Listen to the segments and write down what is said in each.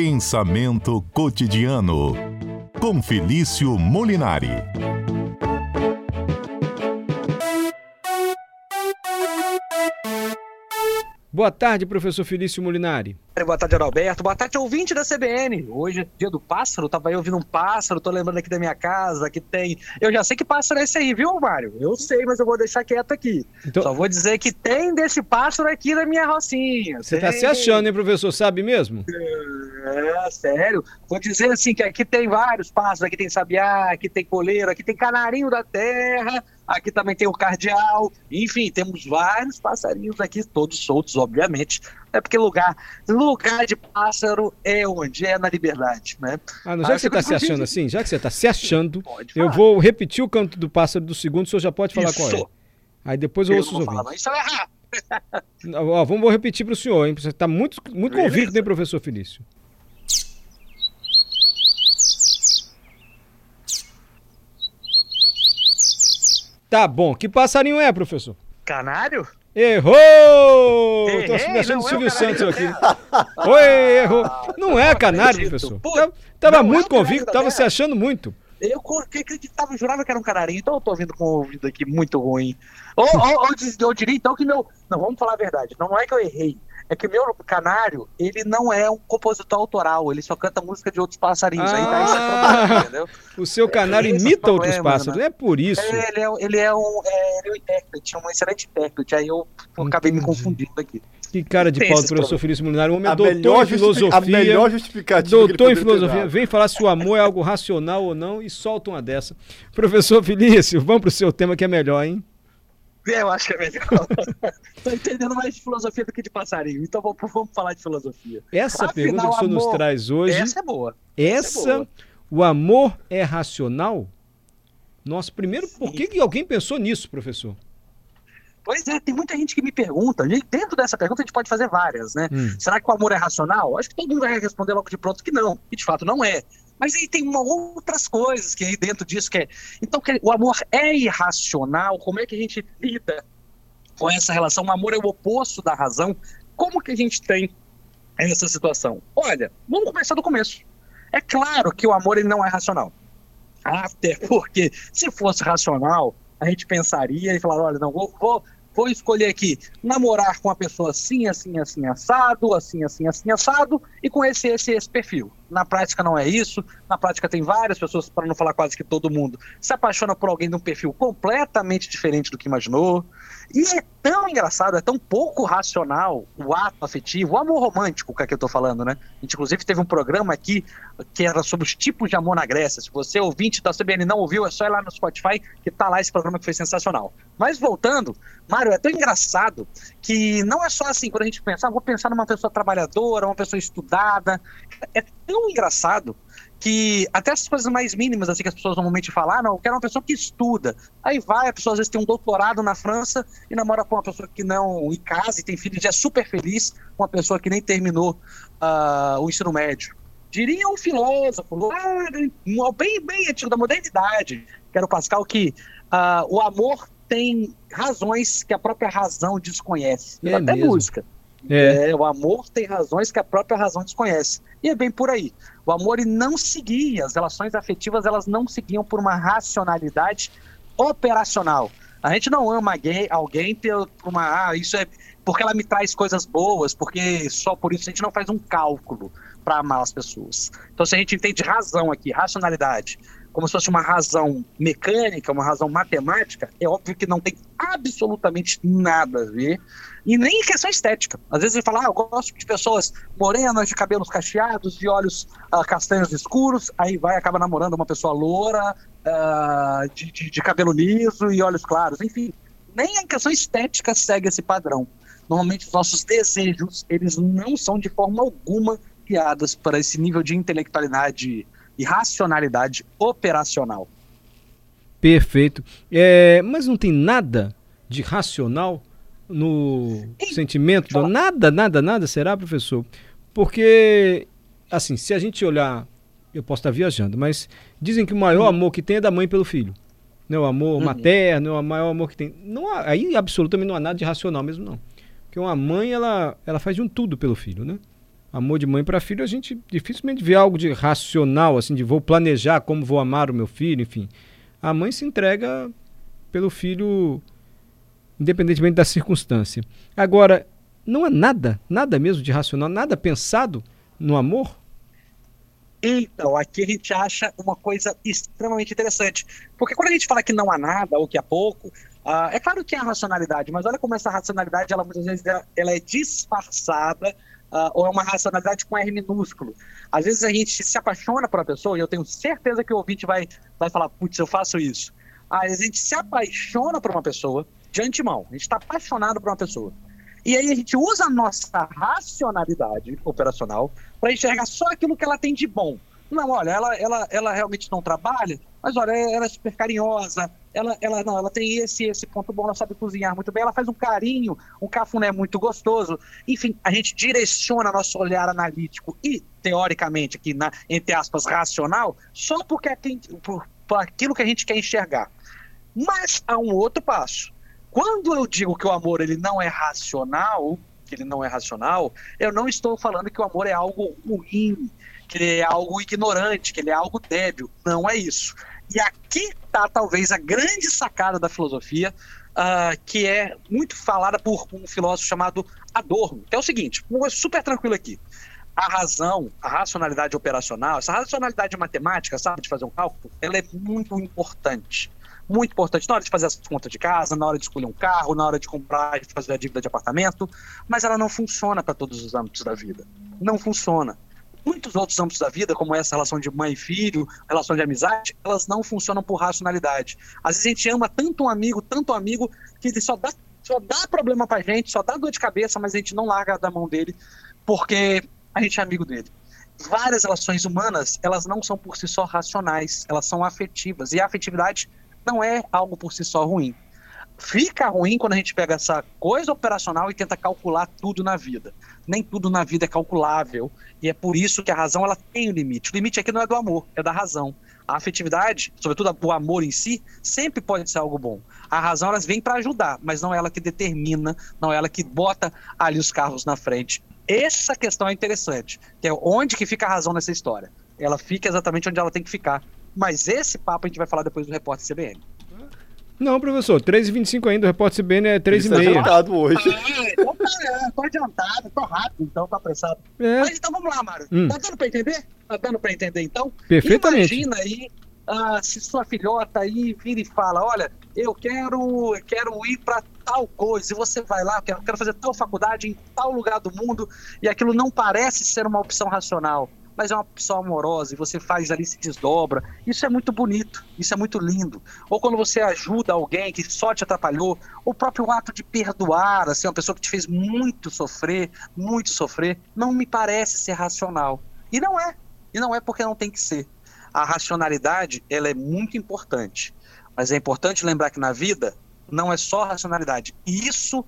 Pensamento cotidiano com Felício Molinari. Boa tarde, professor Felício Molinari. Boa tarde, Adalberto. Boa tarde, ouvinte da CBN. Hoje é dia do pássaro, tava aí ouvindo um pássaro, tô lembrando aqui da minha casa, que tem... Eu já sei que pássaro é esse aí, viu, Mário? Eu sei, mas eu vou deixar quieto aqui. Então... Só vou dizer que tem desse pássaro aqui na minha rocinha. Você tem... tá se achando, hein, professor? Sabe mesmo? É, sério. Vou dizer assim, que aqui tem vários pássaros, aqui tem sabiá, aqui tem coleiro, aqui tem canarinho da terra, aqui também tem o cardeal, enfim, temos vários passarinhos aqui, todos soltos, obviamente. É porque lugar, lugar de pássaro é onde? É na liberdade, né? Ah, não, já que você está se achando assim, já que você está se achando, eu vou repetir o canto do pássaro do segundo, o senhor já pode falar Isso. qual é. Aí depois eu, eu ouço os ouvintes. Isso é errado. Ó, vamos repetir para o senhor, hein? Você está muito, muito convicto, hein, professor Felício? Tá bom. Que passarinho é, professor? Canário? Errou! Errei, Tô achando o Silvio é Santos aqui. Oi, errou. Não é canário, professor. Pô, tava, tava é muito é convicto, tava se achando muito. Eu acreditava, jurava que era um canarinho, então eu tô ouvindo com o ouvido aqui muito ruim. Ou, ou, ou eu diria então que meu. Não, vamos falar a verdade. Não é que eu errei é que o meu canário, ele não é um compositor autoral, ele só canta música de outros passarinhos. Ah, aí dá esse problema, entendeu? O seu canário é, imita outros pássaros, né? é por isso. É, ele, é, ele, é um, é, ele é um intérprete, um excelente intérprete, aí eu Entendi. acabei me confundindo aqui. Que cara de pau do professor Felício Molinari, um homem é doutor em filosofia. A melhor justificativa. Doutor em filosofia. Vem falar se o amor é algo racional ou não e solta uma dessa. Professor Felício, vamos pro seu tema que é melhor, hein? Eu acho que é melhor. Tô entendendo mais de filosofia do que de passarinho. Então vamos, vamos falar de filosofia. Essa Afinal, pergunta que o senhor amor, nos traz hoje. Essa é boa. Essa, essa é boa. o amor é racional? Nossa, primeiro, Sim. por que, que alguém pensou nisso, professor? Pois é, tem muita gente que me pergunta. E dentro dessa pergunta a gente pode fazer várias, né? Hum. Será que o amor é racional? Acho que todo mundo vai responder logo de pronto que não. E de fato não é. Mas aí tem uma, outras coisas que aí dentro disso que é. Então, que o amor é irracional, como é que a gente lida com essa relação? O amor é o oposto da razão. Como que a gente tem essa situação? Olha, vamos começar do começo. É claro que o amor ele não é racional. Até porque, se fosse racional, a gente pensaria e falaria: olha, não, vou, vou vou escolher aqui namorar com uma pessoa assim, assim, assim, assado, assim, assim, assim, assado, e com esse, esse, esse perfil. Na prática não é isso, na prática tem várias pessoas, para não falar quase que todo mundo, se apaixona por alguém de um perfil completamente diferente do que imaginou. E é tão engraçado, é tão pouco racional o ato afetivo, o amor romântico que, é que eu estou falando, né? A gente, inclusive, teve um programa aqui que era sobre os tipos de amor na Grécia. Se você, ouvinte da CBN, não ouviu, é só ir lá no Spotify que tá lá esse programa que foi sensacional. Mas voltando, Mário, é tão engraçado que não é só assim, quando a gente pensa, ah, vou pensar numa pessoa trabalhadora, uma pessoa estudada. É tão engraçado que até essas coisas mais mínimas, assim, que as pessoas normalmente falam, ah, não, eu quero uma pessoa que estuda. Aí vai, a pessoa às vezes tem um doutorado na França e namora com uma pessoa que não, e casa e tem filhos e é super feliz com uma pessoa que nem terminou uh, o ensino médio. Diria um filósofo, ah, bem, bem antigo da modernidade, que era o Pascal, que uh, o amor tem razões que a própria razão desconhece. É até mesmo. música. É. é. o amor tem razões que a própria razão desconhece. E é bem por aí. O amor não seguia, as relações afetivas elas não seguiam por uma racionalidade operacional. A gente não ama alguém, alguém por uma. Ah, isso é porque ela me traz coisas boas, porque só por isso a gente não faz um cálculo para amar as pessoas. Então, se a gente entende razão aqui, racionalidade, como se fosse uma razão mecânica, uma razão matemática, é óbvio que não tem absolutamente nada a ver. E nem questão estética. Às vezes ele fala, ah, eu gosto de pessoas morenas, de cabelos cacheados, de olhos uh, castanhos escuros, aí vai acaba namorando uma pessoa loura, uh, de, de, de cabelo liso e olhos claros. Enfim, nem a questão estética segue esse padrão. Normalmente os nossos desejos, eles não são de forma alguma guiados para esse nível de intelectualidade e racionalidade operacional. Perfeito. É, mas não tem nada de racional no Ei, sentimento? Do... Nada, nada, nada, será, professor? Porque, assim, se a gente olhar, eu posso estar viajando, mas dizem que o maior uhum. amor que tem é da mãe pelo filho. Né? O amor uhum. materno, o maior amor que tem. Não há, aí absolutamente não há nada de racional mesmo, não. Porque uma mãe, ela, ela faz de um tudo pelo filho, né? Amor de mãe para filho, a gente dificilmente vê algo de racional, assim, de vou planejar como vou amar o meu filho, enfim. A mãe se entrega pelo filho, independentemente da circunstância. Agora, não há nada, nada mesmo de racional, nada pensado no amor? Então, aqui a gente acha uma coisa extremamente interessante. Porque quando a gente fala que não há nada ou que há pouco, uh, é claro que há racionalidade, mas olha como essa racionalidade, ela muitas vezes ela é disfarçada uh, ou é uma racionalidade com R minúsculo. Às vezes a gente se apaixona por uma pessoa, e eu tenho certeza que o ouvinte vai, vai falar, putz, eu faço isso. Às vezes a gente se apaixona por uma pessoa de antemão, a gente está apaixonado por uma pessoa. E aí a gente usa a nossa racionalidade operacional para enxergar só aquilo que ela tem de bom. Não, olha, ela, ela, ela realmente não trabalha, mas olha, ela é super carinhosa, ela, ela não, ela tem esse esse ponto bom, ela sabe cozinhar muito bem, ela faz um carinho, um cafuné muito gostoso. Enfim, a gente direciona nosso olhar analítico e teoricamente aqui na entre aspas racional, só porque é por, por aquilo que a gente quer enxergar. Mas há um outro passo. Quando eu digo que o amor ele não é racional, que ele não é racional, eu não estou falando que o amor é algo ruim, que ele é algo ignorante, que ele é algo débil. Não é isso. E aqui está talvez a grande sacada da filosofia, uh, que é muito falada por um filósofo chamado Adorno, que é o seguinte, super tranquilo aqui. A razão, a racionalidade operacional, essa racionalidade matemática, sabe, de fazer um cálculo, ela é muito importante. Muito importante na hora de fazer as contas de casa, na hora de escolher um carro, na hora de comprar e fazer a dívida de apartamento, mas ela não funciona para todos os âmbitos da vida. Não funciona muitos outros âmbitos da vida, como essa relação de mãe e filho, relação de amizade, elas não funcionam por racionalidade. Às vezes a gente ama tanto um amigo, tanto um amigo, que ele só dá, só dá problema pra gente, só dá dor de cabeça, mas a gente não larga da mão dele, porque a gente é amigo dele. Várias relações humanas, elas não são por si só racionais, elas são afetivas. E a afetividade não é algo por si só ruim fica ruim quando a gente pega essa coisa operacional e tenta calcular tudo na vida. Nem tudo na vida é calculável. E é por isso que a razão ela tem um limite. O limite aqui não é do amor, é da razão. A afetividade, sobretudo o amor em si, sempre pode ser algo bom. A razão ela vem para ajudar, mas não é ela que determina, não é ela que bota ali os carros na frente. Essa questão é interessante, que é onde que fica a razão nessa história. Ela fica exatamente onde ela tem que ficar. Mas esse papo a gente vai falar depois do repórter CBN. Não, professor, 3h25 ainda, o repórter CBN é 3h30. Tá adiantado hoje. Ah, então tá, tô adiantado, tô rápido, então tá apressado. É. Mas então vamos lá, Mário. Hum. Tá dando pra entender? Tá dando pra entender então? Perfeitamente. Imagina aí ah, se sua filhota aí vira e fala: olha, eu quero, eu quero ir para tal coisa, e você vai lá, eu quero, eu quero fazer tal faculdade em tal lugar do mundo, e aquilo não parece ser uma opção racional mas é uma pessoa amorosa e você faz ali, se desdobra. Isso é muito bonito, isso é muito lindo. Ou quando você ajuda alguém que só te atrapalhou, o próprio ato de perdoar, assim, uma pessoa que te fez muito sofrer, muito sofrer, não me parece ser racional. E não é. E não é porque não tem que ser. A racionalidade, ela é muito importante. Mas é importante lembrar que na vida não é só racionalidade. E isso,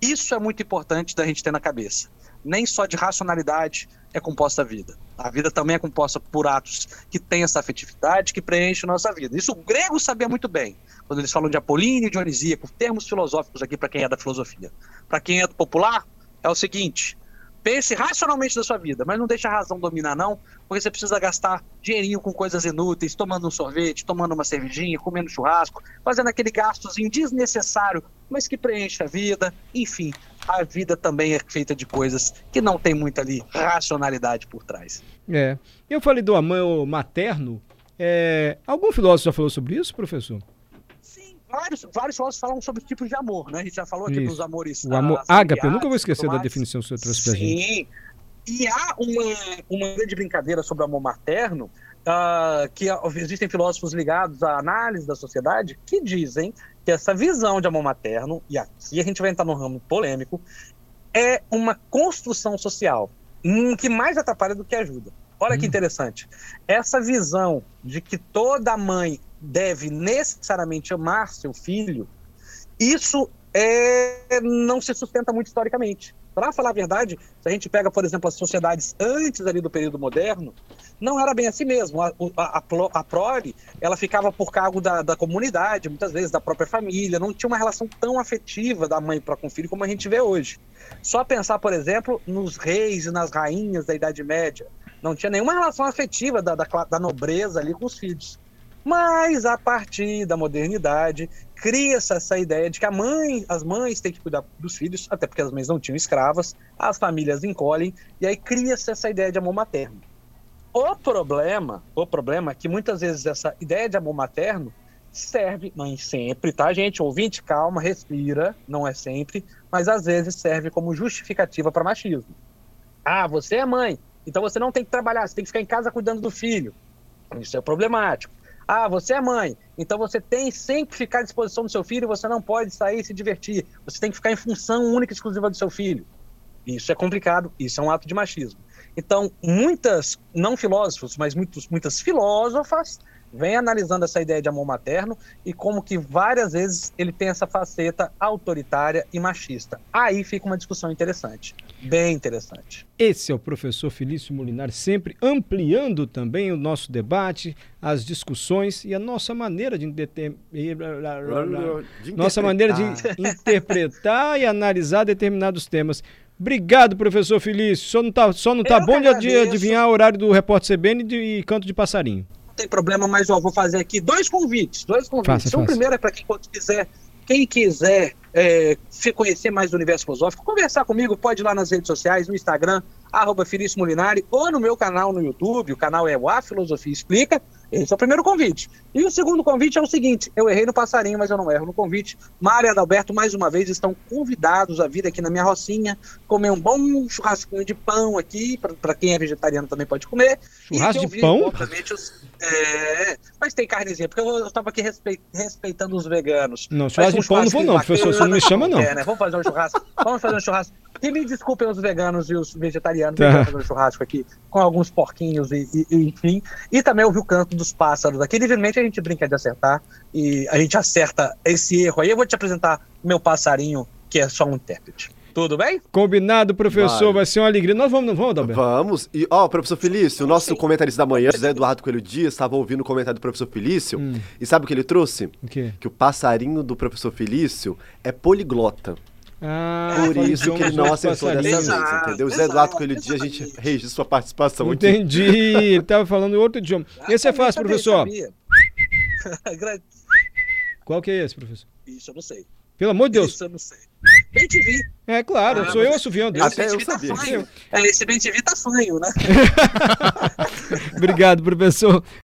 isso é muito importante da gente ter na cabeça. Nem só de racionalidade, é composta a vida. A vida também é composta por atos que têm essa afetividade, que preenchem a nossa vida. Isso o grego sabia muito bem, quando eles falam de apolíneo e dionisíaco, termos filosóficos aqui para quem é da filosofia. Para quem é do popular, é o seguinte: pense racionalmente da sua vida, mas não deixe a razão dominar, não, porque você precisa gastar dinheirinho com coisas inúteis, tomando um sorvete, tomando uma cervejinha, comendo churrasco, fazendo aquele gastozinho desnecessário, mas que preenche a vida, enfim a vida também é feita de coisas que não tem muita ali racionalidade por trás. É. Eu falei do amor materno. É... Algum filósofo já falou sobre isso, professor? Sim, vários, vários filósofos falam sobre os tipos de amor, né? A gente já falou aqui isso. dos amores. O amor ágape, eu nunca vou esquecer da definição que você trouxe pra gente. Sim. E há uma, uma grande brincadeira sobre o amor materno, uh, que existem filósofos ligados à análise da sociedade que dizem que essa visão de amor materno, e aqui a gente vai entrar num ramo polêmico, é uma construção social um, que mais atrapalha do que ajuda. Olha hum. que interessante. Essa visão de que toda mãe deve necessariamente amar seu filho, isso é, não se sustenta muito historicamente. Para falar a verdade, se a gente pega, por exemplo, as sociedades antes ali do período moderno, não era bem assim mesmo. A, a, a, prole, ela ficava por cargo da, da comunidade, muitas vezes da própria família, não tinha uma relação tão afetiva da mãe para com o filho como a gente vê hoje. Só pensar, por exemplo, nos reis e nas rainhas da Idade Média. Não tinha nenhuma relação afetiva da, da, da nobreza ali com os filhos. Mas a partir da modernidade, cria-se essa ideia de que a mãe, as mães têm que cuidar dos filhos, até porque as mães não tinham escravas, as famílias encolhem, e aí cria-se essa ideia de amor materno. O problema, o problema é que muitas vezes essa ideia de amor materno serve, nem sempre, tá, gente? Ouvinte, calma, respira, não é sempre, mas às vezes serve como justificativa para machismo. Ah, você é mãe, então você não tem que trabalhar, você tem que ficar em casa cuidando do filho. Isso é problemático. Ah, você é mãe, então você tem sempre que ficar à disposição do seu filho, você não pode sair e se divertir. Você tem que ficar em função única e exclusiva do seu filho. Isso é complicado, isso é um ato de machismo. Então, muitas, não filósofos, mas muitos, muitas filósofas vem analisando essa ideia de amor materno e como que várias vezes ele tem essa faceta autoritária e machista. Aí fica uma discussão interessante, bem interessante. Esse é o professor Felício Molinar, sempre ampliando também o nosso debate, as discussões e a nossa maneira de, de nossa maneira de interpretar e analisar determinados temas. Obrigado, professor Felício. Só não tá, só não tá bom de adivinhar o horário do repórter CBN e canto de passarinho tem problema, mas ó, vou fazer aqui dois convites. Dois convites. Faça, o faça. primeiro é para quem quiser, quem quiser é, se conhecer mais do universo filosófico, conversar comigo, pode ir lá nas redes sociais, no Instagram, arroba Felício Molinari, ou no meu canal no YouTube, o canal é o A Filosofia Explica. Esse é o primeiro convite. E o segundo convite é o seguinte: eu errei no passarinho, mas eu não erro no convite. Mário e Adalberto, mais uma vez, estão convidados a vir aqui na minha rocinha, comer um bom churrasquinho de pão aqui, para quem é vegetariano também pode comer. Churrasco de pão? Obviamente, os, é, mas tem carnezinha, porque eu estava aqui respeitando os veganos. Não, churrasco de pão não vou não, professor, você não me chama não. É, né? Vamos fazer um churrasco. Vamos fazer um churrasco. E me desculpem os veganos e os vegetarianos tá. que fazer um churrasco aqui com alguns porquinhos e, e, e, enfim. E também ouvir o canto dos pássaros aqui. Livremente a gente brinca de acertar e a gente acerta esse erro aí. Eu vou te apresentar meu passarinho, que é só um intérprete. Tudo bem? Combinado, professor. Vai, Vai ser uma alegria. Nós vamos, não vamos, Adalberto? Vamos. E, ó, professor Felício, o nosso comentarista da manhã, José Eduardo Coelho Dias, estava ouvindo o comentário do professor Felício. Hum. E sabe o que ele trouxe? O quê? Que o passarinho do professor Felício é poliglota. Ah, Por isso que ele não acertou dessa vez, entendeu? Zé Eduardo Coelho Dias, a gente registra sua participação Entendi. Ele estava falando em outro idioma. Esse é fácil, professor. Qual que é esse, professor? Isso eu não sei. Pelo amor de Deus. Isso eu não sei. Bem TV. É claro, ah, sou eu assoviando. Até eu sabia. Tá é, esse Bem TV tá fanho, né? Obrigado, professor.